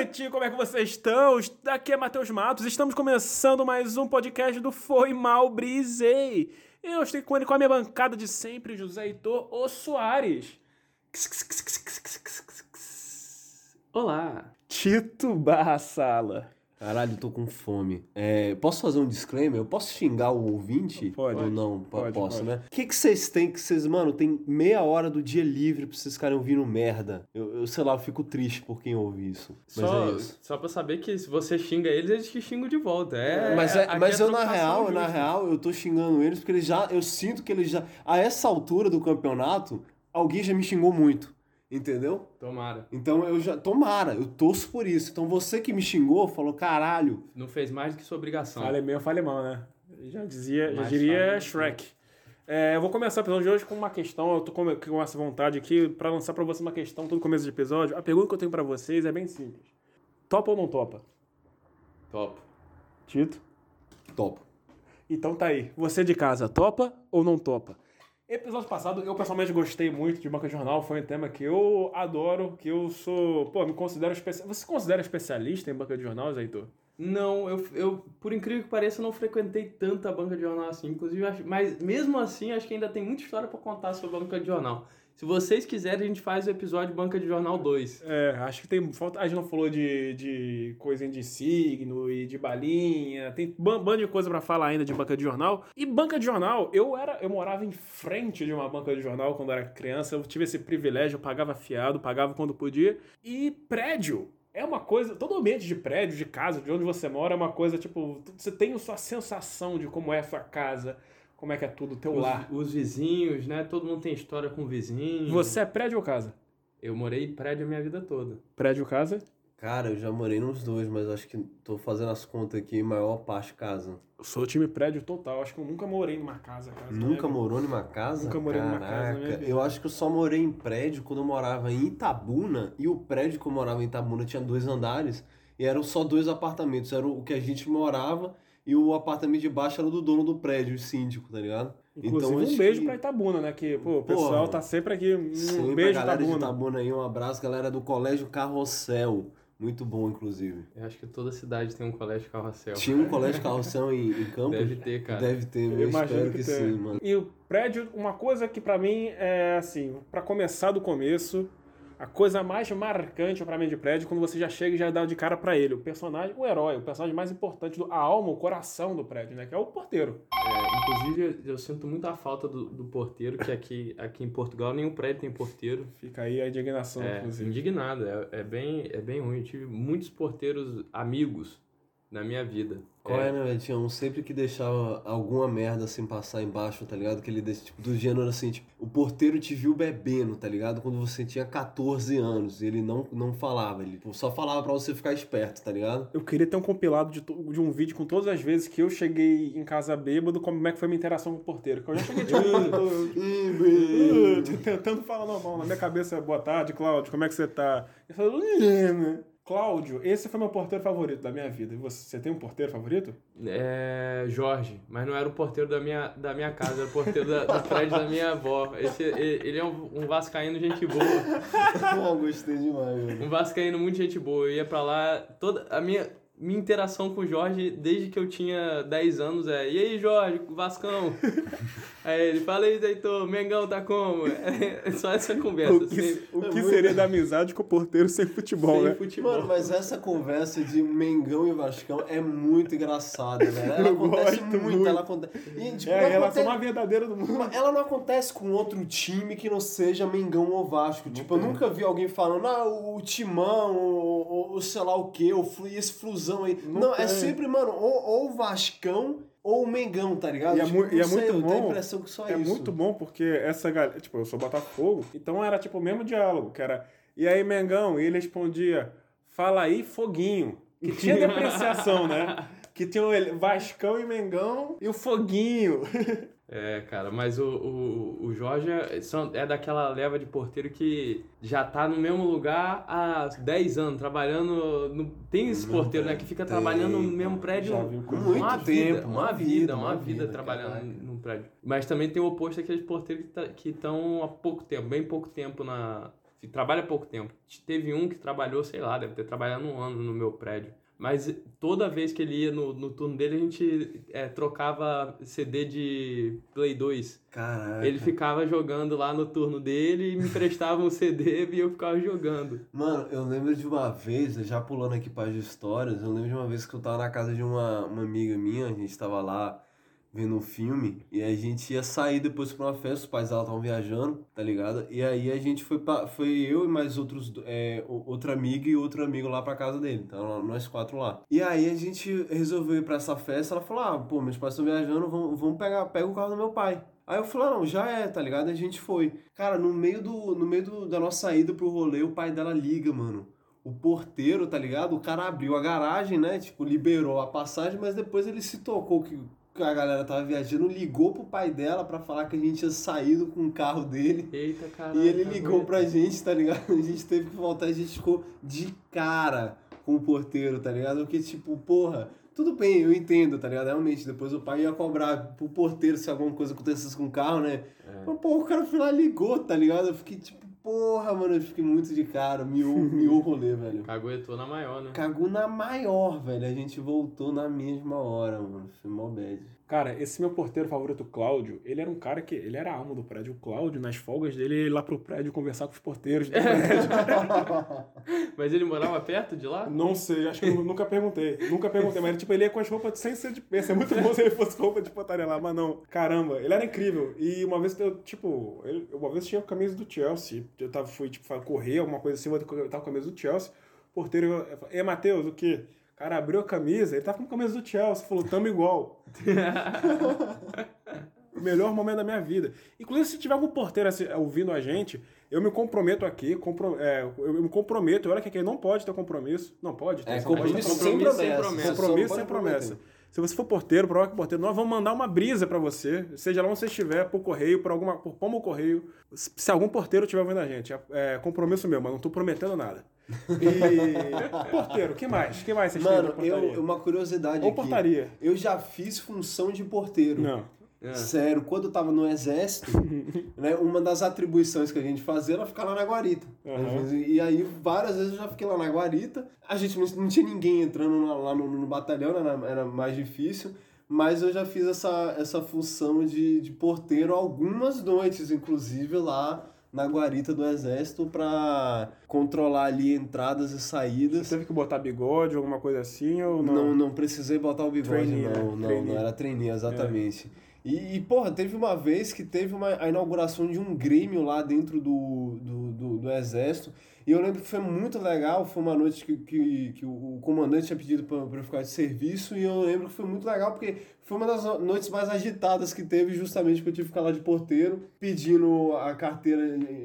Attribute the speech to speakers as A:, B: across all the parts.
A: noite, como é que vocês estão? Aqui é Matheus Matos, estamos começando mais um podcast do Foi Mal Brisei. Eu estou com ele com a minha bancada de sempre, José Heitor O Soares.
B: Olá.
A: Tito Barra Sala.
B: Caralho, tô com fome. É, posso fazer um disclaimer? Eu posso xingar o ouvinte?
A: Pode.
B: Ou não?
A: Pode,
B: posso,
A: pode.
B: né? O que vocês têm que vocês, mano, tem meia hora do dia livre pra vocês ficarem ouvindo merda. Eu, eu sei lá, eu fico triste por quem ouve isso. Mas
C: Só,
B: é isso.
C: só pra saber que se você xinga eles, eles te xingam de volta. É,
B: mas é- mas
C: é
B: eu, na real, na real, eu tô xingando eles porque eles já. Eu sinto que eles já. A essa altura do campeonato, alguém já me xingou muito. Entendeu?
C: Tomara.
B: Então eu já. Tomara, eu torço por isso. Então você que me xingou, falou, caralho.
C: Não fez mais do que sua obrigação.
A: Fale bem ou fale mal, né? Já dizia, já
C: Mais
A: diria
C: fale-
A: Shrek. É, eu vou começar o episódio de hoje com uma questão, eu tô com, com essa vontade aqui pra lançar pra você uma questão todo começo de episódio. A pergunta que eu tenho pra vocês é bem simples. Topa ou não topa?
C: Top.
A: Tito?
B: Topo.
A: Então tá aí. Você de casa, topa ou não topa? Episódio passado, eu pessoalmente gostei muito de banca de jornal. Foi um tema que eu adoro, que eu sou... Pô, me considero especialista. Você se considera especialista em banca de jornal, Heitor?
C: Não, eu, eu, por incrível que pareça, não frequentei tanta banca de jornal assim. Inclusive, mas mesmo assim, acho que ainda tem muita história pra contar sobre banca de jornal. Se vocês quiserem, a gente faz o episódio Banca de Jornal 2.
A: É, acho que tem falta. A gente não falou de, de coisinha de signo e de balinha. Tem ban- bando de coisa pra falar ainda de banca de jornal. E banca de jornal, eu era, eu morava em frente de uma banca de jornal quando era criança. Eu tive esse privilégio, eu pagava fiado, pagava quando podia. E prédio é uma coisa. Todo ambiente de prédio, de casa, de onde você mora, é uma coisa tipo. Você tem a sua sensação de como é a sua casa, como é que é tudo, o teu lar.
C: Os, os vizinhos, né? Todo mundo tem história com o vizinho.
A: Você é prédio ou casa?
C: Eu morei em prédio a minha vida toda.
A: Prédio ou casa?
B: Cara, eu já morei nos dois, mas acho que tô fazendo as contas aqui, maior parte casa.
A: Eu sou time prédio total. Acho que eu nunca morei numa casa. casa
B: Nunca
A: né?
B: morou numa casa?
A: Nunca morei numa casa na minha
B: Caraca. Eu acho que eu só morei em prédio quando eu morava em Itabuna, e o prédio que eu morava em Itabuna tinha dois andares, e eram só dois apartamentos. Era o que a gente morava, e o apartamento de baixo era do dono do prédio, o síndico, tá ligado?
A: Inclusive,
B: Então,
A: um beijo
B: que-
A: pra Itabuna, né? Que, pô, o
B: Porra.
A: pessoal tá sempre aqui. Um
B: Sempre
A: beijo,
B: a galera de
A: Itabuna.
B: Itabuna aí, um abraço, galera do Colégio Carrossel. Muito bom, inclusive.
C: Eu acho que toda cidade tem um colégio carrossel.
B: Tinha um colégio Carrossel em, em Campos?
C: Deve ter, cara.
B: Deve ter, eu,
A: Eu imagino
B: espero
A: que,
B: que, sim, mano.
A: E o prédio, uma coisa que pra mim é assim, pra começar do começo, a coisa mais marcante pra mim de prédio é quando você já chega e já dá de cara pra ele, o personagem, o herói, o personagem mais importante, do, a alma, o coração do prédio, né? Que é o porteiro.
C: É, inclusive, eu, eu sinto muito a falta do, do porteiro, que aqui, aqui em Portugal nenhum prédio tem porteiro.
A: Fica aí a indignação,
C: É,
A: inclusive.
C: indignado, é, é bem, é bem ruim. Eu tive muitos porteiros amigos na minha vida.
B: Qual
C: É,
B: né, velho? Tinha um sempre que deixava alguma merda assim passar embaixo, tá ligado? Que ele desse, tipo, do gênero assim, tipo, o porteiro te viu bebendo, tá ligado? Quando você tinha 14 anos e ele não, não falava, ele tipo, só falava pra você ficar esperto, tá ligado?
A: Eu queria ter um compilado de, de um vídeo com todas as vezes que eu cheguei em casa bêbado, como é que foi minha interação com o porteiro. Que eu já cheguei tipo,
B: Ih,
A: tô tentando falar normal. Na minha cabeça é boa tarde, Cláudio, como é que você tá? Ele falou, "Lena." Cláudio, esse foi meu porteiro favorito da minha vida. E você, você tem um porteiro favorito?
C: é, Jorge, mas não era o porteiro da minha, da minha casa, era o porteiro da, do prédio da minha avó. Esse, ele, é um, um vascaíno gente boa.
B: Ah, gostei demais, velho.
C: Um vascaíno muito gente boa. Eu ia pra lá, toda a minha, minha interação com o Jorge desde que eu tinha 10 anos é: E aí, Jorge, Vascão? aí ele fala aí, Heitor, Mengão tá como? É só essa conversa.
A: O que,
C: sempre.
A: o que seria da amizade com o porteiro sem futebol,
C: Sem
A: né?
C: futebol.
B: Mano, mas essa conversa de Mengão e Vascão é muito engraçada, velho. Ela
A: Eu
B: acontece
A: gosto
B: muito,
A: muito.
B: ela acontece. E, tipo,
A: É a
B: não
A: relação
B: acontece-
A: mais verdadeira do mundo.
B: Ela não acontece com outro time que não seja Mengão ou Vasco. tipo, eu
A: tem.
B: nunca vi alguém falando, ah, o Timão, ou, ou- sei lá o que, ou flu- esse Flusão aí.
A: Não
B: Não, é sempre, mano, ou, ou Vascão ou Mengão, tá ligado?
A: E é,
B: Tipo,
A: e é
B: sei,
A: muito
B: eu tenho a
A: bom.
B: impressão que só
A: É
B: isso.
A: muito bom porque essa galera. Tipo, eu sou Botafogo, então era tipo o mesmo diálogo, que era. E aí, Mengão? E ele respondia: Fala aí, Foguinho. Que tinha depreciação, né? Que tinha o Vascão e Mengão e o Foguinho.
C: É, cara, mas o, o, o Jorge é, são- é daquela leva de porteiro que já tá no mesmo lugar há 10 anos, trabalhando. No, tem esse porteiro, né, que fica
B: Tem,
C: trabalhando no mesmo prédio
A: já viu coisa.
C: uma
B: Muito
C: vida,
B: tempo,
C: uma
B: uma
C: vida, uma vida
B: vida,
C: trabalhando
B: caralho.
C: num prédio. Mas também tem o oposto daqueles porteiros que tá- estão há pouco tempo, bem pouco tempo na trabalha pouco tempo. Teve um que trabalhou, sei lá, deve ter trabalhado um ano no meu prédio. Mas toda vez que ele ia no, no turno dele, a gente é, trocava CD de Play 2.
B: Caraca.
C: Ele ficava jogando lá no turno dele e me emprestava um CD e eu ficava jogando.
B: Mano, eu lembro de uma vez, já pulando aqui para as histórias, eu lembro de uma vez que eu tava na casa de uma, uma amiga minha, a gente tava lá vendo um filme e a gente ia sair depois pra uma festa, os pais dela estavam viajando, tá ligado? E aí a gente foi pra, foi eu e mais outros, é, outra amiga e outro amigo lá pra casa dele, então nós quatro lá. E aí a gente resolveu ir pra essa festa, ela falou, ah, pô, meus pais estão viajando, vamos, vamos pegar, pega o carro do meu pai. Aí eu falei, ah, não, já é, tá ligado? A gente foi. Cara, no meio, do, no meio do, da nossa saída pro rolê, o pai dela liga, mano o porteiro, tá ligado? O cara abriu a garagem, né? Tipo, liberou a passagem, mas depois ele se tocou que a galera tava viajando, ligou pro pai dela para falar que a gente tinha saído com o carro dele.
C: Eita, caralho.
B: E ele ligou pra gente, tá ligado? A gente teve que voltar, a gente ficou de cara com o porteiro, tá ligado? Porque, tipo, porra, tudo bem, eu entendo, tá ligado? Realmente, depois o pai ia cobrar pro porteiro se alguma coisa acontecesse com o carro, né? É. Mas, pô, o cara foi lá ligou, tá ligado? Eu fiquei, tipo, Porra, mano, eu fiquei muito de cara. Miou, miou o rolê, velho.
C: Caguetou na maior, né?
B: Cagou na maior, velho. A gente voltou na mesma hora, mano. Foi mó bad.
A: Cara, esse meu porteiro favorito, Cláudio, ele era um cara que. Ele era a alma do prédio. O Cláudio, nas folgas dele, ele ia lá pro prédio conversar com os porteiros do prédio.
C: mas ele morava perto de lá?
A: Não sei, acho que eu nunca perguntei. Nunca perguntei, mas tipo, ele ia com as roupas sem ser de. Ia ser muito bom se ele fosse roupa de portaria lá, mas não. Caramba, ele era incrível. E uma vez eu, tipo, ele, uma vez eu tinha a camisa do Chelsea. Eu tava, fui, tipo, correr, alguma coisa assim, eu tava com a camisa do Chelsea. O porteiro, eu falei, e Matheus, o quê? Cara abriu a camisa, ele tava com a camisa do Chelsea, falou, tamo igual. o melhor momento da minha vida. Inclusive, se tiver algum porteiro assim, ouvindo a gente, eu me comprometo aqui, compro, é, eu me comprometo, olha que aqui não pode ter compromisso. Não pode ter.
B: É, compromisso, sem promessa. Sem promessa.
A: Compromisso sem promessa. Se você for porteiro, prova que porteiro, nós vamos mandar uma brisa para você, seja lá onde você estiver, por correio, por alguma, por pomo correio. Se algum porteiro estiver ouvindo a gente, é, é compromisso meu, mas não tô prometendo nada. E. porteiro, que mais? que mais vocês
B: Mano, eu, uma curiosidade.
A: Ou
B: aqui.
A: portaria.
B: Eu já fiz função de porteiro.
A: Não.
B: É. Sério, quando eu tava no exército, né, uma das atribuições que a gente fazia era ficar lá na guarita. Uhum. E aí, várias vezes eu já fiquei lá na guarita. A gente não, não tinha ninguém entrando lá no, no batalhão, era, era mais difícil. Mas eu já fiz essa, essa função de, de porteiro algumas noites, inclusive lá na guarita do exército para controlar ali entradas e saídas.
A: Você teve que botar bigode, alguma coisa assim ou não?
B: Não, não precisei botar o bigode, trainee, não, né? não, não era treininho, exatamente. É. E, e, porra, teve uma vez que teve uma, a inauguração de um grêmio lá dentro do, do, do, do exército. E eu lembro que foi muito legal, foi uma noite que, que, que o comandante tinha pedido para eu ficar de serviço, e eu lembro que foi muito legal, porque foi uma das noites mais agitadas que teve, justamente porque eu tive que ficar lá de porteiro, pedindo a carteira,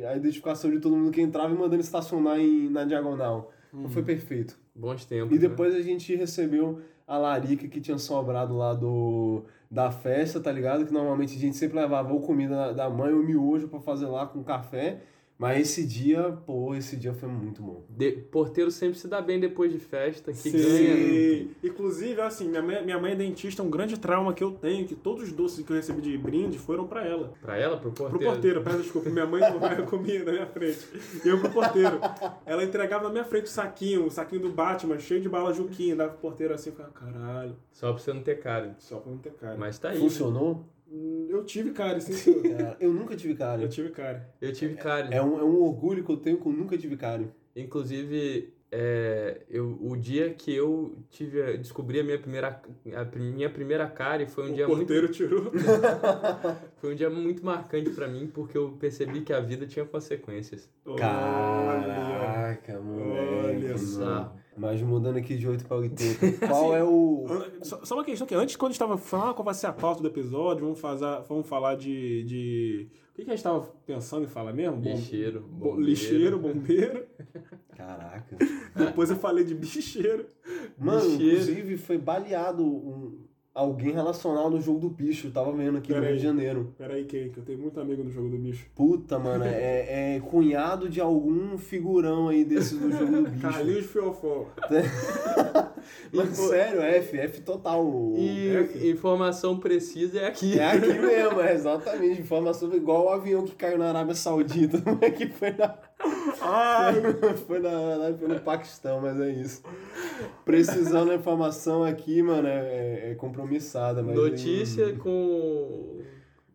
B: a identificação de todo mundo que entrava e mandando estacionar em, na diagonal. Então foi perfeito.
C: Bons tempos.
B: E depois né? a gente recebeu a larica que tinha sobrado lá do, da festa, tá ligado? Que normalmente a gente sempre levava ou comida da mãe ou miojo para fazer lá com café. Mas esse dia, pô, esse dia foi muito bom.
C: De, porteiro sempre se dá bem depois de festa, que
A: Sim.
C: ganha.
A: Inclusive, assim, minha mãe, minha mãe é dentista, um grande trauma que eu tenho, que todos os doces que eu recebi de brinde foram para ela.
C: Para ela? Pro porteiro?
A: Pro porteiro, peço desculpa, minha mãe não vai comer na minha frente. Eu pro porteiro. Ela entregava na minha frente o saquinho, o saquinho do Batman, cheio de bala Juquinha, dava pro porteiro assim, ficava, caralho.
C: Só pra você não ter cara.
A: Só pra não ter cara.
C: Mas tá aí.
B: Funcionou?
A: Né? Eu tive cárie, sim, senhor.
B: eu nunca tive cárie.
A: Eu tive cárie.
C: Eu tive cárie.
B: É, um, é um orgulho que eu tenho que eu nunca tive cárie.
C: Inclusive, é, eu, o dia que eu tive, descobri a minha primeira, a minha primeira cárie foi um
A: o
C: dia
A: porteiro
C: muito...
A: tirou.
C: foi um dia muito marcante para mim, porque eu percebi que a vida tinha consequências.
B: Caraca, moleque.
A: Olha só.
B: Mas mudando aqui de 8 para 80, qual assim, é o.
A: Só, só, uma questão que antes, quando a gente estava falando qual vai ser a pauta do episódio, vamos, fazer, vamos falar de. de... O que, que a gente estava pensando em falar mesmo?
C: Lixeiro.
A: Bombeiro. Lixeiro, bombeiro.
B: Caraca.
A: Depois eu falei de bicheiro.
B: Mano, bicheiro. inclusive foi baleado um, alguém relacionado no jogo do bicho. tava vendo aqui Pera no aí. Rio de Janeiro.
A: Pera aí, quem? Que eu tenho muito amigo no jogo do bicho.
B: Puta, mano, é, é cunhado de algum figurão aí desses do jogo do bicho.
A: Carlinhos Fiofó.
B: Mas sério, F, F total.
C: E
B: F.
C: informação precisa é aqui.
B: É aqui mesmo, é exatamente. Informação igual o avião que caiu na Arábia Saudita. Como é que foi na. foi, na, na, foi no Paquistão, mas é isso. Precisando da informação aqui, mano, é, é compromissada. Mas
C: Notícia com.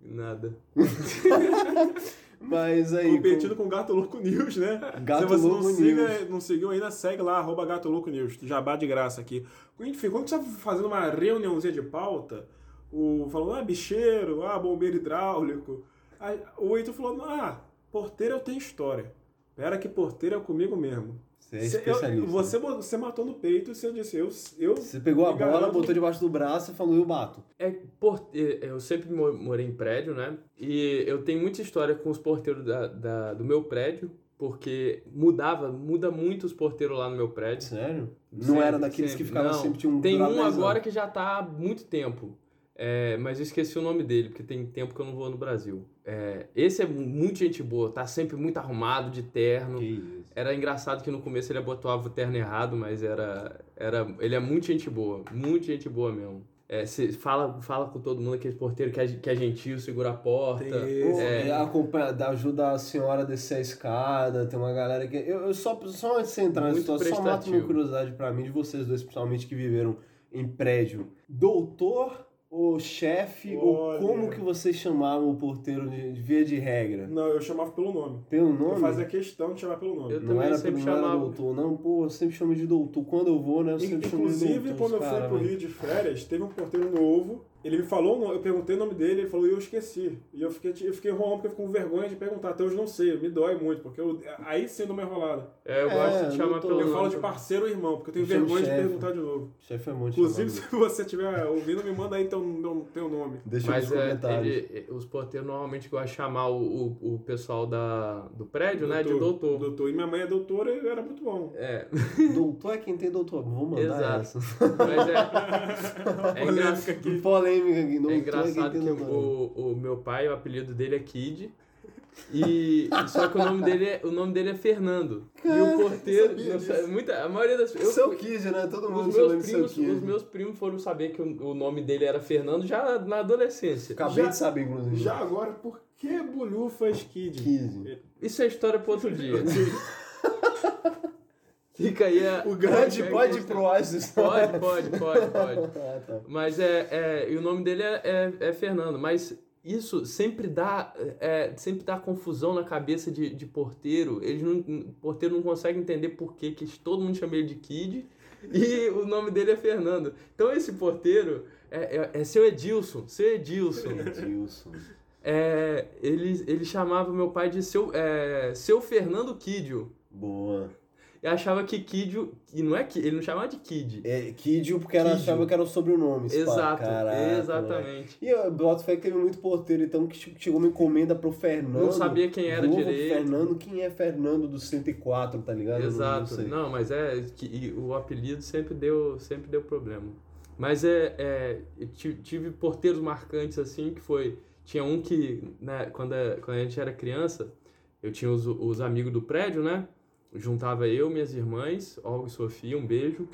C: Nada.
B: Mas aí.
A: Competindo com o Gato Louco News, né?
B: Gato
A: Se você
B: Louco
A: não, siga,
B: News.
A: não seguiu ainda, segue lá, arroba Gato Louco News. Jabá de graça aqui. Enfim, quando você tá fazendo uma reuniãozinha de pauta, o, falando, ah, bicheiro, ah, bombeiro hidráulico. Aí, o Heitor falou, ah, porteiro eu tenho história. Pera que porteiro é comigo mesmo.
B: Você é
A: Cê- eu-
B: especialista.
A: você, você matou no peito e você disse, eu. eu
B: Você pegou a bola,
A: garanto-
B: botou debaixo do braço e falou, eu bato.
C: É, por, eu sempre mo- morei em prédio, né? E eu tenho muita história com os porteiros da, da- do meu prédio, porque mudava, muda muito os porteiros lá no meu prédio.
B: Sério? Não
C: Sempre,
B: era daqueles que
C: sempre.
B: ficavam
C: Não.
B: sempre, tinha um
C: Tem um
B: 10
C: agora
B: anos.
C: que já tá há muito tempo. É, mas eu esqueci o nome dele, porque tem tempo que eu não vou no Brasil. É, esse é muito gente boa, tá sempre muito arrumado, de terno.
B: Que isso.
C: Era engraçado que no começo ele abotoava o terno errado, mas era, era. Ele é muito gente boa, muito gente boa mesmo. É, fala, fala com todo mundo, aquele porteiro que é, que é gentil, segura a porta.
B: Pô,
C: É.
B: é, acompanha, ajuda a senhora a descer a escada, tem uma galera que. Eu, eu só, só antes de você entrar na
C: Muito
B: situação, só mato
C: prestativo.
B: uma curiosidade pra mim, de vocês dois, principalmente que viveram em prédio. Doutor ou chefe, ou como que vocês chamavam o porteiro de, via de regra?
A: Não, eu chamava pelo nome.
B: Pelo nome?
A: Eu fazia questão de chamar pelo nome.
C: Eu
B: Não
C: também
B: era,
C: sempre
B: não era
C: chamava.
B: doutor, não, pô, eu sempre chamo de doutor. Quando eu vou, né, eu sempre chamo de doutor.
A: Inclusive, quando eu fui
B: cara,
A: pro
B: velho.
A: Rio de férias, teve um porteiro novo. Ele me falou, eu perguntei o nome dele, ele falou e eu esqueci. E eu fiquei, eu fiquei enrolando porque eu fico com vergonha de perguntar. Até hoje não sei, me dói muito, porque eu, aí sim eu dou uma enrolada.
C: É, eu
B: É,
C: gosto
B: eu
C: de chamar pelo
A: Eu
C: nome.
A: falo de parceiro ou irmão, porque eu tenho vergonha de perguntar de novo.
B: Chefe é muito
A: Inclusive,
B: chamado.
A: se você estiver ouvindo, me manda aí teu, teu, nome.
B: Deixa
C: Mas
B: nos
C: é,
B: comentários.
C: ele- os porteiros normalmente gostam de chamar o, o, o pessoal da, do prédio, né, de doutor.
A: Doutor. E minha mãe é doutora e era muito bom.
C: É,
B: Doutor é quem tem doutor. Vou mandar
C: Exato.
B: essa.
C: mas é, é, engraçado,
B: Que polêmica aqui. Doutor
C: é engraçado que o, o meu pai, o apelido dele é Kid. E só que o nome dele é, o nome dele é Fernando. e o porteiro,
B: sabia
C: não sei, muita, a maioria das pessoas.
B: Seu Kid, né? Todo mundo
C: Os meus, primos,
B: Kid.
C: os meus primos foram saber que o, o nome dele era Fernando já na adolescência.
B: Acabei
A: Já-
B: de saber, inclusive.
A: Já agora, por que Bolhufas Kid?
B: Kid.
C: Isso é história para outro dia. Fica aí a.
B: O grande pode ir pro história.
C: Pode, pode, pode, pode.
B: Ah, tá.
C: Mas é, é. E o nome dele é, é, é Fernando. Mas isso sempre dá. É, sempre dá confusão na cabeça de, de porteiro. Eles não. o Porteiro não consegue entender por que, que todo mundo chama ele de Kid. E o nome dele é Fernando. Então esse porteiro é, é, é seu Edilson. Seu Edilson.
B: Edilson.
C: É, ele, ele chamava meu pai de seu, é, seu Fernando Kidio.
B: Boa.
C: E achava que Kidio. E não é que ele não chamava de Kid.
B: É, Kidio, porque ela
C: Kidio.
B: achava que era o sobrenome.
C: Exato,
B: Caraca,
C: exatamente.
B: E eu boto fé que teve muito porteiro, então, que tipo, chegou uma encomenda pro Fernando.
C: Não sabia quem era direito.
B: Fernando, quem é Fernando do 104, tá ligado? Eu não-
C: Exato.
B: Não, sei.
C: Não, mas é que o apelido sempre deu, sempre deu problema. Mas é, é eu ti- tive porteiros marcantes assim que foi tinha um que né, quando a, quando a gente era criança eu tinha os, os amigos do prédio, né? Juntava eu, minhas irmãs, Olga e Sofia, um beijo.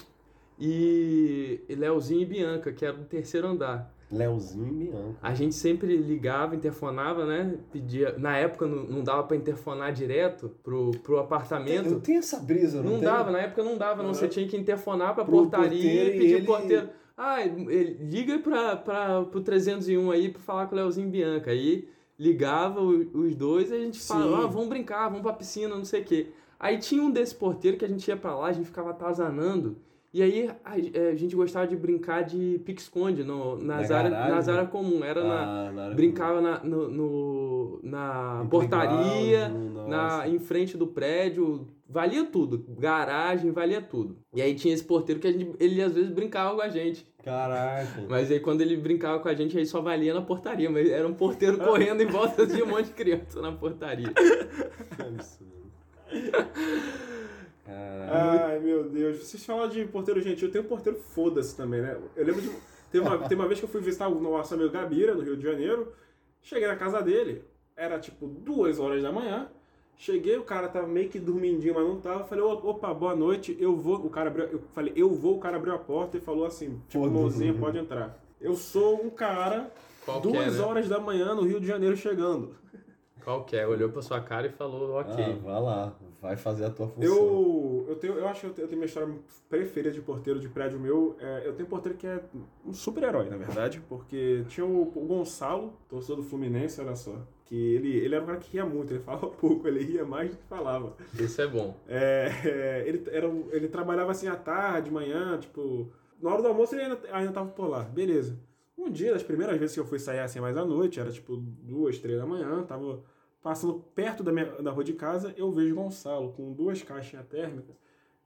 C: E, e Leozinho e Bianca, que era do terceiro andar.
B: Leozinho e Bianca.
C: A gente sempre ligava, interfonava, né? Pedia. Na época não, não dava pra interfonar direto pro, pro apartamento.
B: Eu tenho essa brisa, não,
C: Não
B: tem?
C: dava, na época não dava, não.
A: Uhum.
C: Você tinha que interfonar pra
B: Pro
C: portaria e pedir
B: ele-
C: porteiro. Ah, ele- liga pra, pra, pro 301 aí pra falar com o Leozinho e Bianca. Aí ligava os dois e a gente falava, ah, vamos brincar, vamos pra piscina, não sei o quê. Aí tinha um desse porteiro que a gente ia pra lá, a gente ficava atazanando. E aí a, é, a gente gostava de brincar de pique-esconde no- nas,
B: Na
C: áreas,
B: garagem?
C: nas áreas comuns. Era na,
B: Ah, na área
C: brincava na, no, no- na portaria, na, em frente do prédio, valia tudo. Garagem, valia tudo. E aí tinha esse porteiro que a gente, ele às vezes brincava com a gente.
B: Caraca.
C: Mas aí quando ele brincava com a gente, aí só valia na portaria. Mas era um porteiro correndo em volta de um monte de criança na portaria.
B: Que absurdo.
A: Ai, meu Deus. Vocês falam de porteiro gentil, tem um porteiro foda-se também, né? Eu lembro de. Teve uma, teve uma vez que eu fui visitar o nosso amigo Gabira, no Rio de Janeiro. Cheguei na casa dele, era tipo duas horas da manhã. Cheguei, o cara tava meio que dormindinho, mas não tava. Falei, "Ô, opa, boa noite, eu vou. O cara abriu, eu falei, eu vou, o cara abriu a porta e falou assim, tipo, mãozinha, pode entrar. Eu sou um cara,
C: Qual que é,
A: duas
C: né?
A: horas da manhã no Rio de Janeiro chegando.
C: Qual que é? Olhou pra sua cara e falou, ok.
B: Ah, vai lá. Vai fazer a tua função.
A: Eu, eu, tenho, eu acho que eu tenho, eu tenho minha história preferida de porteiro de prédio meu. É, eu tenho um porteiro que é um super-herói, na verdade, porque tinha o, o Gonçalo, torcedor do Fluminense, olha só. Que ele, ele era um cara que ria muito, ele falava pouco, ele ria mais do que falava.
C: Isso é bom.
A: É, é, ele, era, ele trabalhava assim à tarde, de manhã, tipo. Na hora do almoço ele ainda, ainda tava por lá, beleza. Um dia, das primeiras vezes que eu fui sair assim mais à noite, era tipo duas, três da manhã, tava passando perto da, minha, da rua de casa, eu vejo Gonçalo com duas caixinhas térmicas,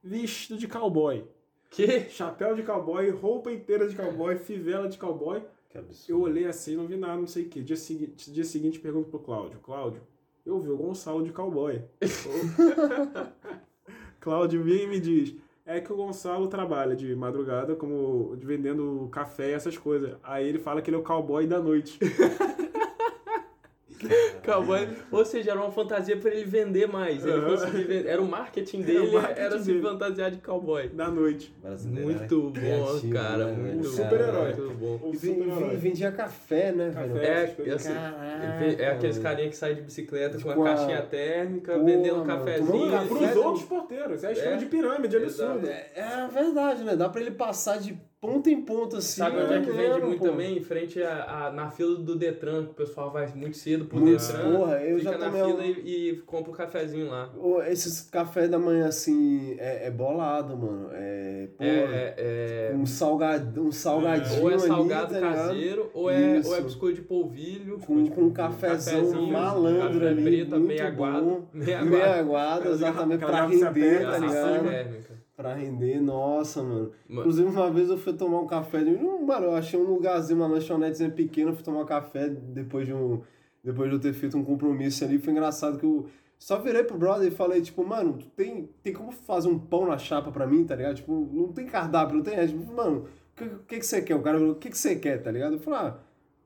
A: vestido de cowboy.
C: Que?
A: Chapéu de cowboy, roupa inteira de cowboy, fivela de cowboy.
B: Que absurdo.
A: Eu olhei assim, não vi nada, não sei o que. Dia, segui dia seguinte, pergunto pro Cláudio: Cláudio, eu vi o Gonçalo de cowboy. Cláudio vem e me diz: é que o Gonçalo trabalha de madrugada como de vendendo café e essas coisas. Aí ele fala que ele é o cowboy da noite.
C: Cowboy. Ou seja, era uma fantasia pra ele vender mais. Ele conseguia vender. Era o marketing
A: Era o
C: dele,
A: marketing
C: era se
A: dele.
C: fantasiar de cowboy.
A: da noite.
B: Brasileiro
C: Muito
B: era
C: bom,
B: criativo,
C: cara.
B: né,
C: Muito?
A: Um super-herói.
C: Muito bom.
A: Super-herói.
B: ven- vendia café, né,
A: Café.
B: velho?
C: É, assim,
B: Caraca,
C: é aqueles carinha que saem de bicicleta
B: Tipo
C: com a
B: a-
C: caixinha térmica,
B: Porra,
C: vendendo
B: mano,
C: cafezinho.
B: café
A: pros
B: de-
A: outros porteiros. É a esquema
C: É.
A: de pirâmide, absurdo.
B: É, é verdade, né? Dá pra ele passar de ponta em ponta assim.
C: Sabe onde é que
B: né,
C: vende muito
B: pô?
C: também? Em frente a, a- na fila do Detran, que o pessoal vai muito cedo pro
B: Muito-
C: Detran.
B: porra, eu
C: fica
B: já
C: na
B: tomei
C: fila
B: um-
C: e, e compra o cafezinho lá.
B: Esses café da manhã, assim, é, é bolado, mano. É, pô,
C: É, é,
B: um, salgad, um salgadinho
C: ou é
B: ali,
C: salgado
B: tá ligado?
C: caseiro, ou é,
B: Isso.
C: ou é biscoito de polvilho.
B: Com, com um cafezão
C: cafezinho,
B: malandro
C: café
B: ali,
C: aguado. Meio aguado.
B: Meia aguada, exatamente, pra render, tá ligado? Pra render, nossa, mano.
C: Mano.
B: Inclusive, uma vez eu fui tomar um café. de- Mano, eu achei um lugarzinho, uma lanchonetezinha pequena. Fui tomar um café depois de um. Depois de eu ter feito um compromisso ali. Foi engraçado que eu só virei pro brother e falei, tipo, mano, tu tem, tem como fazer um pão na chapa pra mim, tá ligado? Tipo, não tem cardápio, não tem. é, Tipo, mano, o que, que, que você quer? O cara falou, o que, que você quer, tá ligado? Eu falei, ah.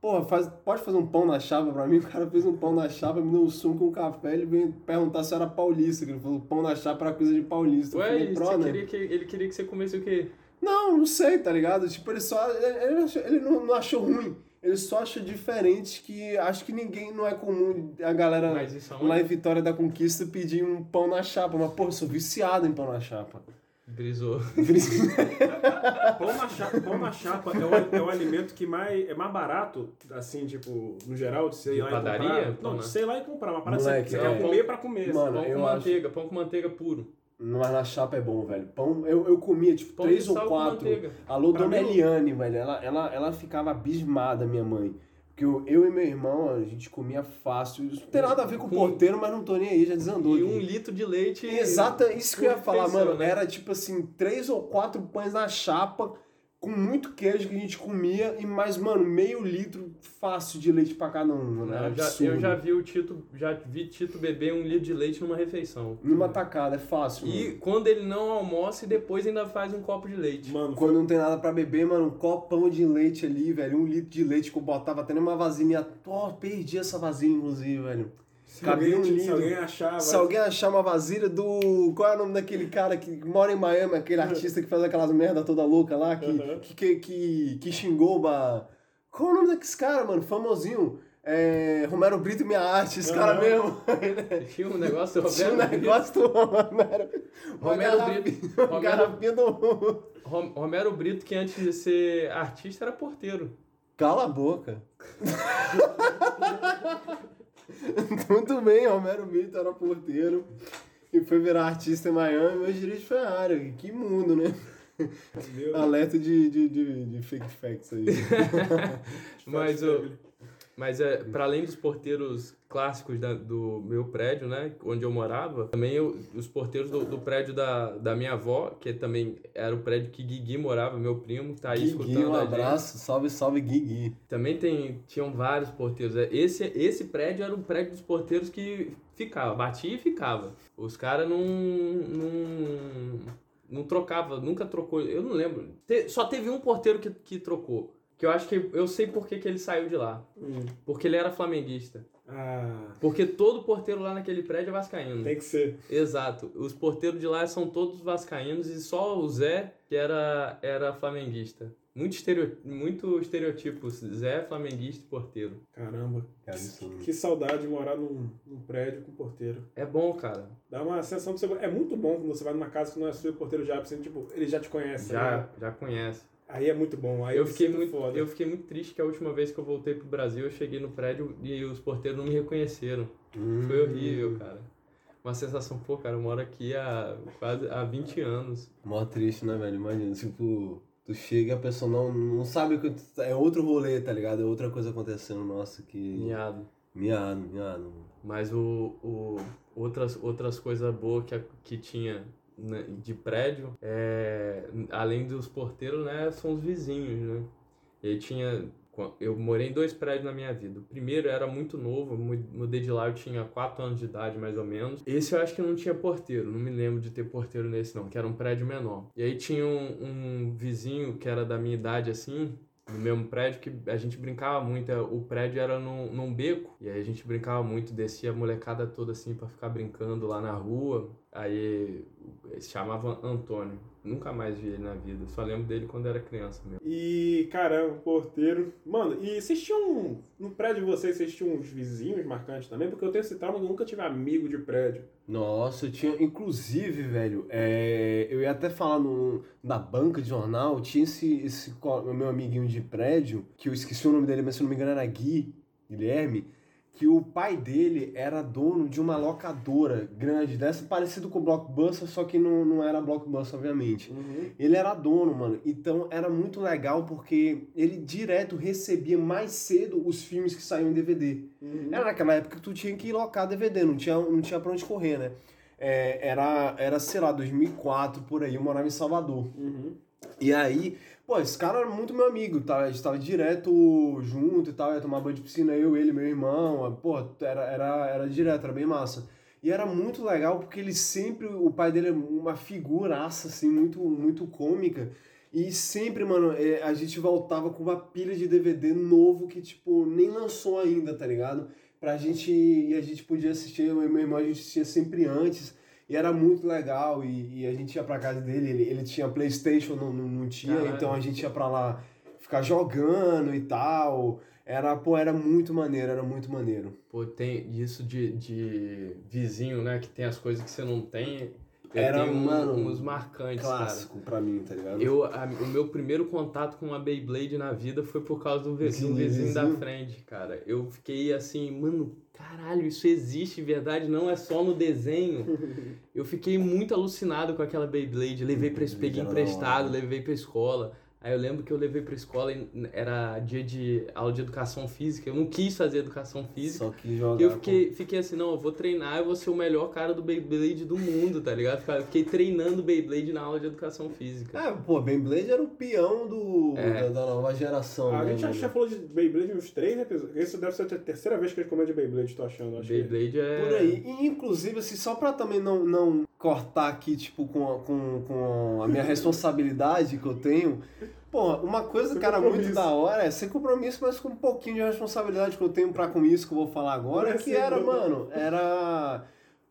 B: Porra, faz, pode fazer um pão na chapa pra mim? O cara fez um pão na chapa, me deu um suco com um café, ele veio perguntar se era paulista, que ele falou, pão na chapa era coisa de paulista.
C: Ué, e você
B: brother,
C: queria que, ele queria que você comesse o quê?
B: não, não sei, tá ligado? Tipo, ele só. Ele, ele achou- ele não, não achou ruim. Ele só achou diferente que acho que ninguém não é comum a galera
C: é
B: lá em Vitória da Conquista pedir um pão na chapa. Mas, pô, eu sou viciado em pão na chapa.
C: Brisou.
A: Pão na chapa, pão na chapa é, o, é o alimento que mais, é mais barato, assim, tipo, no geral, de
C: De
A: lá
C: padaria?
A: e comprar.
C: Pão
A: Não, ir lá e comprar. Parada que
B: Moleque,
A: você
C: é,
A: quer
C: pão-
A: comer pra comer.
B: Mano,
A: assim.
C: Pão
B: eu
C: com
B: acho-
C: manteiga, pão com manteiga puro.
B: Mas na chapa é bom, velho. Pão, eu, eu comia, tipo,
C: Pão
B: três ou quatro.
C: manteiga.
B: Alô,
A: Pra
B: dona
A: mim,
B: Eliane, velho. Ela, ela, ela ficava abismada, minha mãe. Porque eu, eu e meu irmão, a gente comia fácil. Isso não tem nada a ver com o porteiro, mas não tô nem aí, já desandou.
C: E um litro de leite.
B: Exata, isso que eu ia falar, mano.
C: né?
B: Era tipo assim, três ou quatro pães na chapa, com muito queijo que a gente comia, e mais, mano, meio litro fácil de leite pra cada um. Era
C: Eu já, eu já vi o Tito, já vi Tito beber um litro de leite numa refeição.
B: Numa tacada, é fácil,
C: E
B: mano.
C: quando ele não almoça e depois ainda faz um copo de leite.
A: Mano,
B: Quando não tem nada pra beber, mano, um copão de leite ali, velho, um litro de leite que eu botava até numa vasilhinha. Ó, perdi essa vasilha, inclusive, velho.
A: Se, alguém,
B: um
A: se alguém achar...
B: Se
A: vai-
B: alguém achar uma vasilha do. Qual é o nome daquele cara que mora em Miami, aquele artista que faz aquelas merda toda louca lá, que,
A: Uhum.
B: que, que, que, que xingou uma. Qual é o nome daquele cara, mano? Famosinho. É, Romero Brito e Minha Arte, esse cara
A: Uhum.
B: mesmo.
C: Tinha um negócio do
B: Tinha um negócio do Romero.
C: Romero Brito. Romero-
B: do.
C: Rom- Romero Brito, que antes de ser artista era porteiro.
B: Cala a boca. Muito bem, Romero Brito era porteiro e foi virar artista em Miami, hoje dirige Ferrari. Que mundo, né? Alerta de, de, de, de fake facts aí.
C: Mas, o, mas é, para além dos porteiros clássicos da- do meu prédio, né, onde eu morava, também eu- os porteiros do, do prédio da, da minha avó, que também era o prédio que Guigui morava, meu primo, que tá aí
B: Guigui,
C: escutando
B: um
C: a gente.
B: abraço, salve, salve Guigui.
C: Também tem, tinham vários porteiros. É, Esse, esse prédio era o prédio dos porteiros que ficava, batia e ficava. Os caras não, não, não trocava, nunca trocou. Eu não lembro. Te- só teve um porteiro que, que trocou. Que eu acho que eu sei por que, que ele saiu de lá.
A: Hum.
C: Porque ele era flamenguista.
A: Ah,
C: Porque todo porteiro lá naquele prédio é vascaíno.
A: tem que ser.
C: Exato. Os porteiros de lá são todos vascaínos e só o Zé que era, era flamenguista. Muito, estereo, muito estereotipo. Zé, flamenguista e porteiro.
A: Caramba.
B: É absurdo.
A: Que saudade de morar num, num prédio com porteiro.
C: É bom, cara.
A: Dá uma sensação de você. É muito bom quando você vai numa casa que não é sua e o porteiro já, assim, tipo, ele já te conhece.
C: Já,
A: né?
C: já conhece.
A: Aí é muito bom. Aí
C: eu fiquei, muito,
A: foda.
C: eu fiquei muito triste que a última vez que eu voltei pro Brasil, eu cheguei no prédio e os porteiros não me reconheceram. Foi horrível, cara. Uma sensação, pô, cara, eu moro aqui há quase há 20 anos.
B: Mó triste, né, velho? Imagina, tipo, tu chega e a pessoa não, não sabe que tu- é outro rolê, tá ligado? É outra coisa acontecendo. Nossa, que.
C: Miado.
B: Miado, miado.
C: Mas o, o, outras, outras coisas boas que, que tinha de prédio, é, além dos porteiros, né, são os vizinhos, né? E tinha. Eu morei em dois prédios na minha vida. O primeiro era muito novo, mudei de lá, eu tinha 4 anos de idade mais ou menos. Esse eu acho que não tinha porteiro, não me lembro de ter porteiro nesse não, que era um prédio menor. E aí tinha um, um vizinho que era da minha idade assim, no mesmo prédio que a gente brincava muito. é, O prédio era num, num beco, e aí a gente brincava muito, descia a molecada toda assim pra ficar brincando lá na rua. Aí se chamava Antônio. Nunca mais vi ele na vida, só lembro dele quando era criança mesmo.
A: E, caramba, porteiro. Mano, e vocês tinham. No prédio de vocês, vocês tinham uns vizinhos marcantes também? Porque eu tenho esse trauma que eu nunca tive amigo de prédio.
B: Nossa, eu tinha. Inclusive, velho, é, eu ia até falar no, na banca de jornal, tinha esse, esse meu amiguinho de prédio, que eu esqueci o nome dele, mas se eu não me engano era Gui, Guilherme, que o pai dele era dono de uma locadora grande, dessa parecido com o Blockbuster, só que não, não era Blockbuster, obviamente. Ele era dono, mano. Então era muito legal porque ele direto recebia mais cedo os filmes que saíam em DVD.
A: Uhum.
B: Era naquela época que tu tinha que locar DVD, não tinha, não tinha pra onde correr, né? É, era, era, sei lá, 2004 por aí, eu morava em Salvador.
A: Uhum.
B: E aí, pô, esse cara era muito meu amigo, tá? A gente tava direto junto e tal, ia tomar banho de piscina, eu, ele, meu irmão, pô, era, era, era direto, era bem massa. E era muito legal porque ele sempre, o pai dele é uma figuraça, assim, muito, muito cômica. E sempre, mano, é, a gente voltava com uma pilha de DVD novo que, tipo, nem lançou ainda, tá ligado? Pra gente, e a gente podia assistir, eu e meu irmão, a gente assistia sempre antes. E era muito legal, e, e a gente ia pra casa dele, ele, ele tinha Playstation, não, não, tinha,
C: Caralho.
B: então a gente ia pra lá ficar jogando e tal. Era, pô, era muito maneiro, era muito maneiro.
C: Pô, tem isso de, de vizinho, né? Que tem as coisas que você não tem. Eu
B: Era,
C: tenho um-
B: mano,
C: uns marcantes, cara.
B: Clássico pra mim, tá ligado?
C: Eu, a- o meu primeiro contato com uma Beyblade na vida foi por causa do, vi- do
B: Vizinho,
C: vizinho da
B: vizinho.
C: frente, cara. Eu fiquei assim, mano, caralho, isso existe, verdade, não é só no desenho. Eu fiquei muito alucinado com aquela Beyblade. Levei
B: Beyblade
C: peguei emprestado, levei pra escola. Aí eu lembro que eu levei pra escola e era dia de aula de educação física. Eu não quis fazer educação física.
B: Só que jogar
C: E eu fiquei, fiquei assim, não, eu vou treinar, eu vou ser o melhor cara do Beyblade do mundo, tá ligado? Fica- Fiquei treinando Beyblade na aula de educação física.
B: É, pô, Beyblade era o peão do,
C: É.
B: da, da nova geração.
A: a
B: né,
A: gente já, falou de Beyblade uns três episódios. Esse deve ser a terceira vez que a gente comenta de Beyblade, tô achando. Acho que...
C: Beyblade é.
B: Por aí. E, inclusive, assim, só pra também não, não cortar aqui, tipo, com, a- com, com a minha responsabilidade que eu tenho. Porra, uma coisa
A: Sem
B: era muito da hora é sem compromisso, mas com um pouquinho de responsabilidade que eu tenho pra com isso que eu vou falar agora,
A: é
B: que
A: assim,
B: era, mano, era.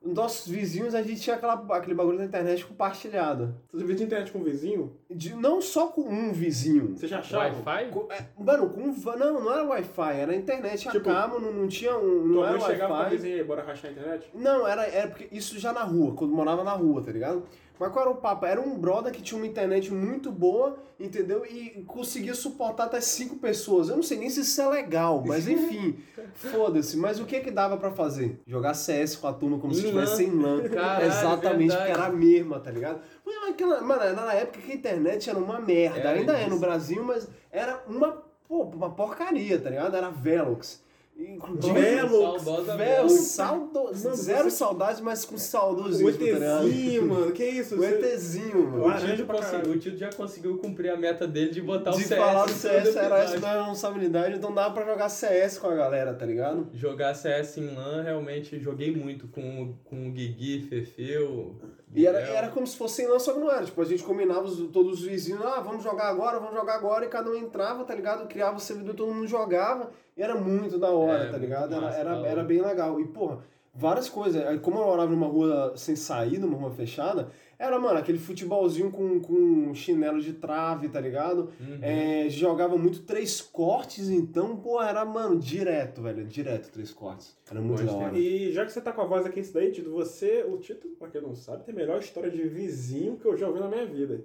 B: Nossos vizinhos, a gente tinha aquela, aquele bagulho da internet compartilhada.
A: Você divide internet com o vizinho?
B: De, não só com um vizinho.
A: Você já achava?
C: Wi-Fi?
B: Com- é, Mano, com. Não, não era Wi-Fi, era internet a
A: Tipo,
B: cabo, não, não tinha um. Não era
A: chegava
B: Wi-Fi.
A: vizinho e bora rachar a internet?
B: Não, era, era porque isso já na rua, quando morava na rua, tá ligado? Mas qual era o papo? Era um brother que tinha uma internet muito boa, entendeu? E conseguia suportar até cinco pessoas. Eu não sei nem se isso é legal, mas enfim, foda-se. Mas o que que dava pra fazer? Jogar CS com a turma como se estivesse em LAN.
C: Caralho,
B: Exatamente,
C: verdade.
B: porque era a mesma, tá ligado? Mas aquela, mano, era na época que a internet era uma merda.
C: Era
B: Ainda é
C: isso.
B: no Brasil, mas era uma, pô, uma porcaria, tá ligado? Era Velox. Inclusive,
C: saudosa
B: Velho,
C: Velox.
B: saudo...
A: Mano,
B: zero
A: você-
B: saudade, mas com
A: O
B: saudosismo, ligado?
A: ETzinho, mano. Que isso?
B: O ETzinho,
C: O
B: mano.
A: Laranja
C: Tito, o Tito já conseguiu cumprir a meta dele de botar o
B: De
C: CS.
B: falar do CS era essa da responsabilidade, então dava pra jogar CS com a galera, tá ligado?
C: Jogar CS em LAN, realmente joguei muito com, o- com o Guigui, Fefeu.
B: E era, era como se fosse lance, só que não era. Tipo, a gente combinava os- todos os vizinhos, ah, vamos jogar agora, vamos jogar agora, e cada um entrava, tá ligado? Criava o servidor, todo mundo jogava, e era muito da hora,
C: É,
B: tá ligado? Era,
C: massa,
B: era, era bem legal. E, porra, várias coisas. Aí, Como eu morava numa rua sem saída, numa rua fechada, era, mano, aquele futebolzinho com, com chinelo de trave, tá ligado?
C: Uhum.
B: É, jogava muito três cortes, então, pô, era, mano, direto, velho. Direto três cortes. Era muito da hora.
A: E já que você tá com a voz aqui, isso daí, Tito, você, o Tito, pra quem não sabe, tem a melhor história de vizinho que eu já ouvi na minha vida.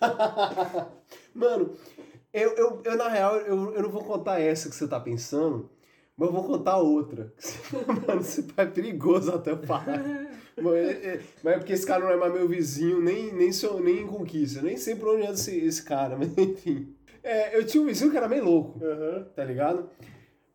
B: Mano, eu, eu, eu na real, eu, eu não vou contar essa que você tá pensando, mas eu vou contar outra. Mano, esse pai é perigoso até eu falar. Mas é, é- mas é porque esse cara não é mais meu vizinho, nem, nem, sou, nem em conquista. Eu nem sei por onde anda esse, esse cara, mas enfim. É, eu tinha um vizinho que era meio louco,
A: Aham.
B: tá ligado?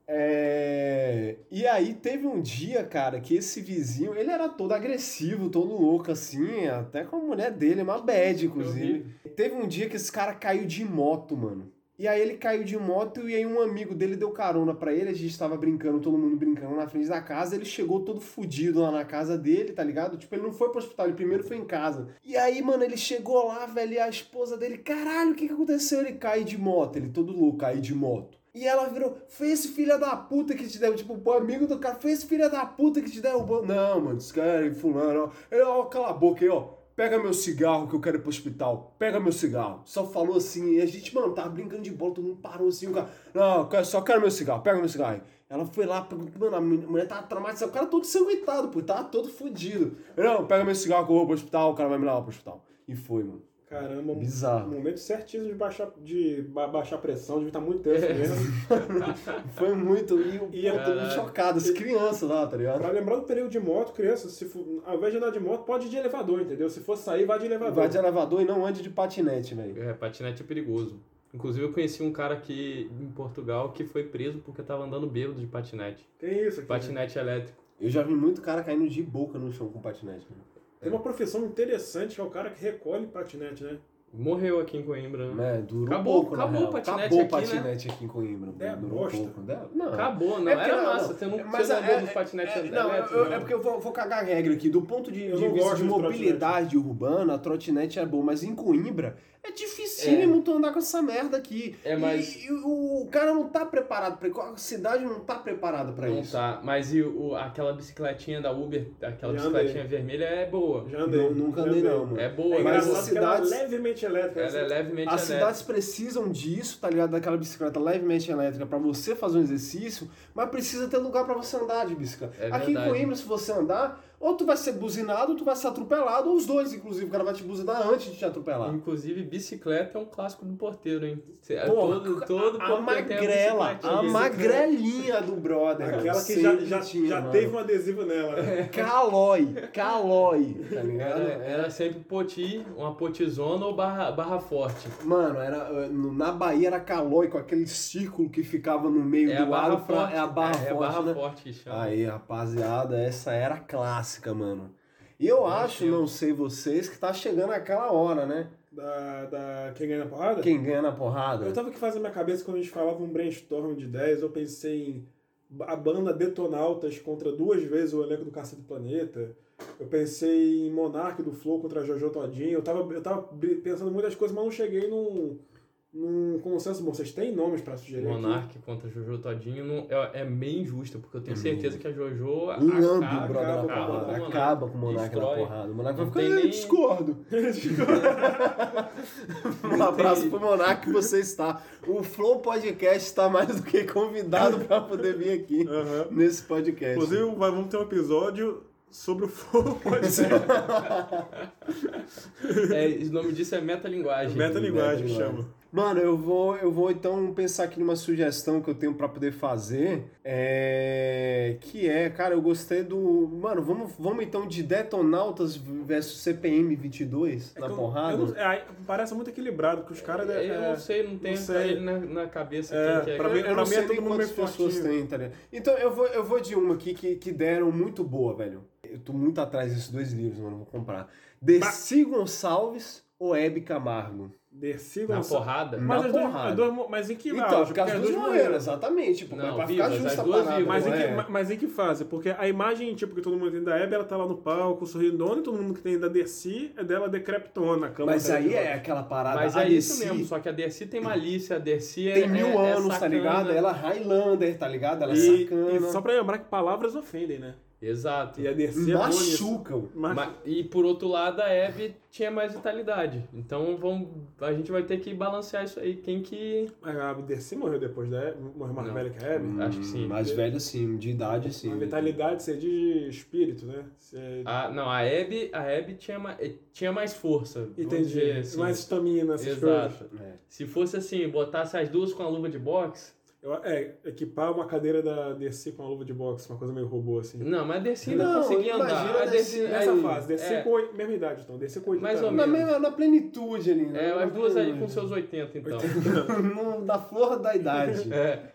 B: É, E aí teve um dia, cara, que esse vizinho, ele era todo agressivo, todo louco, assim, até com a mulher dele, uma bad, inclusive. Teve um dia que esse cara caiu de moto, mano. E aí ele caiu de moto e aí um amigo dele deu carona pra ele, a gente tava brincando, todo mundo brincando na frente da casa, ele chegou todo fudido lá na casa dele, tá ligado? Tipo, ele não foi pro hospital, ele primeiro foi em casa. E aí, mano, ele chegou lá, velho, e a esposa dele, caralho, o que que aconteceu? Ele cai de moto, ele todo louco, caiu de moto. E ela virou, foi esse filho da puta que te deu, tipo, o amigo do cara, foi esse filho da puta que te derrubou. Não, mano, esse cara é fulano, ó. Ele, ó, cala a boca aí, ó. Pega meu cigarro que eu quero ir pro hospital. Pega meu cigarro. Só falou assim, e a gente, mano, tava brincando de bola, todo mundo parou assim, o cara, não, eu só quero meu cigarro, pega meu cigarro. Ela foi lá, pegou- mano, a mulher tava traumatizada, o cara todo sanguentado, pô, tava todo fudido. Eu, Não, pega meu cigarro que eu vou pro hospital, o cara vai me levar pro hospital. E foi, mano.
A: Caramba, um
B: Bizarro.
A: momento certíssimo de baixar, de ba- baixar pressão, devia estar muito tenso mesmo.
B: Foi muito, e o
A: E
B: pô, mundo
C: Caralho.
B: chocado, as crianças lá, tá ligado?
A: Pra lembrar do período de moto, criança, se for, ao invés de andar de moto, pode ir de elevador, entendeu? Se for sair, vai de elevador.
B: Vai de elevador e não ande de patinete, velho.
C: É, patinete é perigoso. Inclusive, eu conheci um cara aqui em Portugal que foi preso porque tava andando bêbado de patinete.
A: Tem isso aqui.
C: Patinete elétrico.
B: Eu já vi muito cara caindo de boca no chão com patinete. Né?
A: Tem uma profissão interessante que é o cara que recolhe patinete, né?
C: Morreu aqui em Coimbra, né?
B: É, durou
C: Acabou-
B: pouco,
C: acabou o patinete
B: acabou o
C: aqui, né?
B: patinete aqui em Coimbra.
A: É
B: durou
A: bosta.
B: pouco. Dela- Não.
C: Acabou, não.
B: É porque
C: Era
B: não,
C: massa.
B: não.
C: Você não,
B: Mas
C: você
B: é-
C: não
B: é-
C: dos patinetes
B: É, não,
C: elétricos,
B: eu-
C: não.
B: é porque eu vou, vou cagar a regra aqui. Do ponto de,
A: Eu
B: de
A: não
B: vista
A: gosto
B: de
A: de
B: mobilidade urbana, a trotinete é boa, mas em Coimbra é dificílimo tu andar com essa merda aqui.
C: É, mas-
B: E, e o, cara não tá preparado pra A cidade não tá preparada pra
C: Não
B: isso.
C: tá. Mas e o, aquela bicicletinha da Uber, aquela
A: Já
C: bicicletinha vermelha é boa.
A: Já andei.
B: Não, nunca andei não, mano.
C: É boa,
A: É
B: Mas
A: ela é
B: cidades-
A: levemente elétrica.
C: Ela é levemente
B: As
C: elétrica.
B: cidades precisam disso, tá ligado? Daquela bicicleta levemente elétrica pra você fazer um exercício, mas precisa ter lugar pra você andar de bicicleta.
C: É
B: Aqui em
C: verdade.
B: Coimbra, se você andar, ou tu vai ser buzinado, ou tu vai ser atropelado, ou os dois, inclusive. O cara vai te buzinar antes de te atropelar.
C: Inclusive, bicicleta é um clássico do porteiro, hein? É
B: Porra,
C: todo, todo
B: a, a magrela, a magrelinha do brother.
A: Aquela que já, já,
B: tinha,
A: já
B: mano.
A: teve um adesivo nela. né?
B: Calói, calói, tá ligado?
C: Era, era sempre poti, uma potizona ou barra, barra forte.
B: Mano, era, na Bahia era calói com aquele círculo que ficava no meio
C: É a
B: do pra-
C: forte.
B: é a barra
C: é,
B: forte,
C: a barra
B: né?
C: forte que chama.
B: Aí, rapaziada, essa era clássica, mano. E eu acho, não sei vocês, que tá chegando aquela hora, né?
A: Da, da Quem Ganha na Porrada?
B: Quem ganha na porrada.
A: Eu tava aqui fazendo minha cabeça quando a gente falava um brainstorm de ideias, eu pensei em a banda Detonautas contra duas vezes o elenco do Cacete do Planeta. Eu pensei em Monark do Flow contra Jojo Todinho. Eu tava, eu tava pensando em muitas coisas, mas não cheguei num, num consenso. Bom, vocês têm nomes pra sugerir aqui?
C: Monark contra Jojo Todinho não, é, é meio injusto, porque eu tenho certeza que a Jojo
B: Lambe
C: acaba,
B: brother na
C: acaba com o
B: porrada.
C: Monark.
B: Acaba com o Monark na porrada. O Monark vai
C: Não
B: ficar,
C: tem
B: "Eh,
C: nem-
B: discordo. um abraço pro Monark que você está. O Flow Podcast está mais do que convidado pra poder vir aqui
A: Aham.
B: nesse podcast.
A: Inclusive, vai- vamos ter um episódio sobre o Flow Podcast.
C: É, o nome disso é metalinguagem.
A: Metalinguagem
B: Metalinguagem.
A: chama.
B: Mano, eu vou, eu vou então pensar aqui numa sugestão que eu tenho pra poder fazer. É. Que é, cara, eu gostei do. Mano, vamos, vamos então de Detonautas versus CPM 22
A: É
B: na
A: eu-
B: porrada.
A: eu não- é, parece muito equilibrado, porque os caras...
C: Eu
A: é,
C: não sei, não tenho
A: não sei.
C: ele na, na cabeça
A: É,
C: quem que é.
A: pra
B: Eu,
A: mim-
B: eu não
A: pra
B: sei
A: é todo
B: nem
A: mundo meio
B: pessoas tem, tá ligado? Então eu vou, eu vou de uma aqui que, que deram muito boa, velho. Eu tô muito atrás desses dois livros, mano, vou comprar. Dercy Gonçalves ou Hebe Camargo?
A: Dercy
C: Na porrada?
A: Mas,
B: Na
A: as duas,
B: porrada.
A: duas mo- mas em que
B: Então,
A: auge?
B: porque as duas morreram, exatamente. Tipo,
C: Não,
B: pra
C: vivas,
B: ficar justa
C: as
B: a
C: duas
B: parada,
C: vivas.
A: Mas em, que,
B: é?
A: ma- mas em que fase? Porque a imagem tipo, que todo mundo tem da Hebe, ela tá lá no palco, sorrindo, e todo mundo que tem da Dercy é dela decrepitona, a cama
B: Mas
A: tá
B: aí é aquela parada.
C: Mas é isso
B: Dercy
C: mesmo, só que a Dercy tem malícia, a Dercy é.
B: Tem mil
C: é- é
B: anos, tá
C: sacana.
B: ligado? Ela é Highlander, tá ligado? Ela é
A: E,
B: sacana.
A: e só pra lembrar que palavras ofendem, né?
C: Exato.
A: E a Dercy é.
B: Machucam.
A: Mas-
C: Ma- e por outro lado, a Abby tinha mais vitalidade. Então vamos, a gente vai ter que balancear isso aí. Quem que.
A: Mas a Dercy morreu depois da Abby, morreu mais
C: Não.
A: velha que a Abby.
C: Acho que sim.
B: Mais velho, sim. De idade, sim.
A: A vitalidade ser de espírito, né? Ser...
C: A, não, a Abby, a Abby tinha, ma, eh, tinha mais força.
A: Entendi.
C: dizer assim.
A: Mais estamina, essas coisas.
C: Exato.
B: É.
C: Se fosse assim, botasse as duas com a luva de boxe.
A: Eu- é, equipar uma cadeira da Dercy com uma luva de boxe, uma coisa meio robô assim.
C: Não, mas a Dercy ainda
B: Não,
C: conseguia andar. A
B: a
C: Dercy,
B: Dercy
A: Nessa
C: aí-
A: fase, Dercy
C: é,
A: com mesma idade, então. Dercy com 80
C: Mais ou.
B: Na,
C: menos.
B: mesma- na plenitude ali, né?
C: é,
B: Na
C: as duas aí com seus 80, então.
B: No- da flor da idade.
C: É.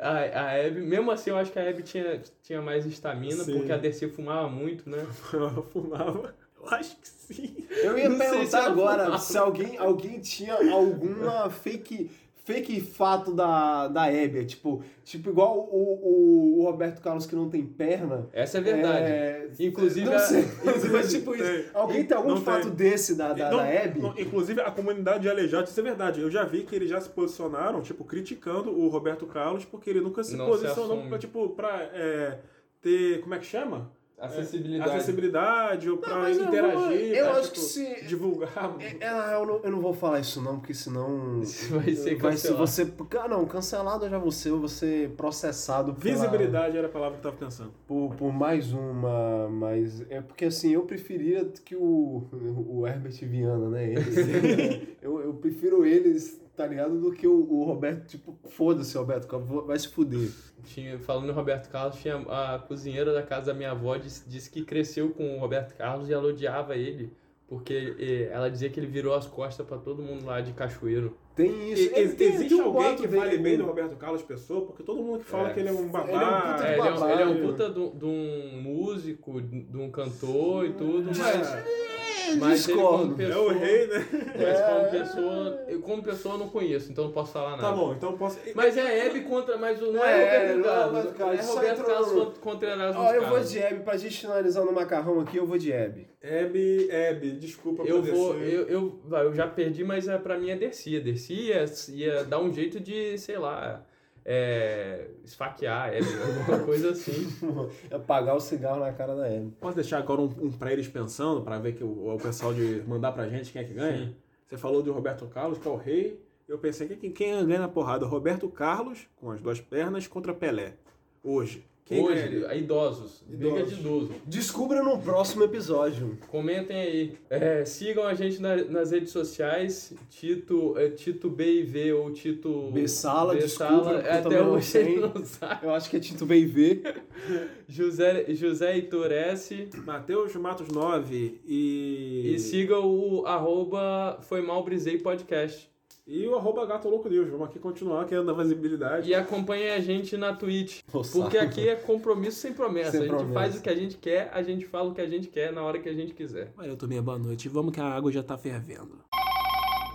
C: A, a Abby, mesmo assim, eu acho que a Abby tinha, tinha mais estamina, porque a Dercy fumava muito, né?
A: Ela fumava. Eu acho que sim.
B: Eu ia
C: Não se
B: perguntar
C: ela
B: agora
C: fumava.
B: se alguém, alguém tinha alguma fake, fake fato da, da Hebe. Tipo, tipo igual o, o, o Roberto Carlos que não tem perna.
C: Essa é verdade.
B: É,
C: Inclusive,
B: Não sei, mas tipo
A: Tem.
B: isso. Alguém tem algum
A: Não
B: fato
A: tem.
B: desse da, da,
A: Não,
B: da Hebe?
A: não, inclusive, a comunidade de aleijados, isso é verdade. Eu já vi que eles já se posicionaram, tipo, criticando o Roberto Carlos, porque ele nunca se
C: Não se
A: posicionou
C: assume.
A: pra, tipo, pra é, ter. Como é que chama?
C: Acessibilidade.
A: Acessibilidade, ou
B: eu
A: interagir,
B: vou- eu
A: pra,
B: acho
A: tipo,
B: que se-
A: divulgar.
B: É, é, eu, não, eu não vou falar isso não, porque senão...
C: Vai ser
B: Vai ser
C: cancelado.
B: você... Ah, não, cancelado eu já vou ser, eu vou ser processado pela-
A: Visibilidade era a palavra que eu tava pensando.
B: por, por mais uma, mas é porque assim, eu preferia que o, o Herbert Viana, né? Eles, eu, eu prefiro eles, tá ligado? Do que o, o Roberto, tipo, foda-se, Roberto, Carlos, vai se fuder.
C: Tinha, falando no Roberto Carlos, tinha a cozinheira da casa da minha avó disse, disse que cresceu com o Roberto Carlos e ela odiava ele. Porque ela dizia que ele virou as costas pra todo mundo lá de cachoeiro.
B: Tem isso.
A: E-
B: Ele tem-
A: existe
B: um
A: alguém que
B: dele
A: fale bem do
B: mesmo.
A: Roberto Carlos Pessoa, porque todo mundo que fala
C: É.
A: que ele é um
B: Ele é um
A: babá.
B: puta
C: É,
B: de
C: ele, é, um- ele é um puta de um- de um músico, de um cantor e tudo, mas,
B: É,
C: mas ele
B: discordo.
C: como
A: é
C: pessoa.
A: o rei, né?
C: Mas como pessoa, eu como pessoa não conheço, então não posso falar nada.
A: Tá bom, então eu posso.
C: Mas é Hebe contra, mas não
B: É,
C: é, Roberto
B: não é
C: Carlos.
B: Roberto Carlos,
C: É Roberto
B: entrou
C: Carlos
B: no-
C: contra- Erasmo
B: Ó, eu vou de Hebe, pra gente finalizar no macarrão aqui, eu vou de Hebe.
A: Hebe, Hebe, desculpa
C: Eu
A: por
C: vou, eu, eu, eu já perdi, mas é, pra mim é Dercy. Dercy ia, ia dar um jeito de, sei lá, é, esfaquear a Hebe, alguma coisa assim.
B: Apagar o cigarro na cara da Hebe.
A: Posso deixar agora um, um pra eles pensando, pra ver que o, o pessoal de mandar pra gente quem é que ganha?
C: Sim.
A: Você falou do Roberto Carlos, que é o rei. Eu pensei que quem, quem ganha na porrada? Roberto Carlos, com as duas pernas, contra Pelé. Hoje. Quem
C: Hoje,
A: ganharia?
C: a idosos, briga de idoso.
B: Descubra no próximo episódio.
C: Comentem aí. É, sigam a gente na- nas redes sociais. Tito, é, Tito BIV ou Tito.
B: Bessala,
C: Bessala.
B: desculpa, eu
C: Até
B: também não
C: hoje
B: sei.
C: ele não sabe.
B: Eu acho que é Tito bem ver.
C: José, José Heitor S.
A: Matheus Matos 9 e.
C: E siga o arroba Foi Mal Brisei Podcast.
A: E o arroba Gato Louco Deus. Vamos aqui continuar querendo a visibilidade.
C: E acompanhe a gente na Twitch.
B: Nossa.
C: Porque aqui é compromisso sem promessa.
B: Sem
C: a gente
B: promessa.
C: faz o que a gente quer, a gente fala o que a gente quer na hora que a gente quiser.
A: Valeu, turminha. Boa noite. Vamos que a água já tá fervendo.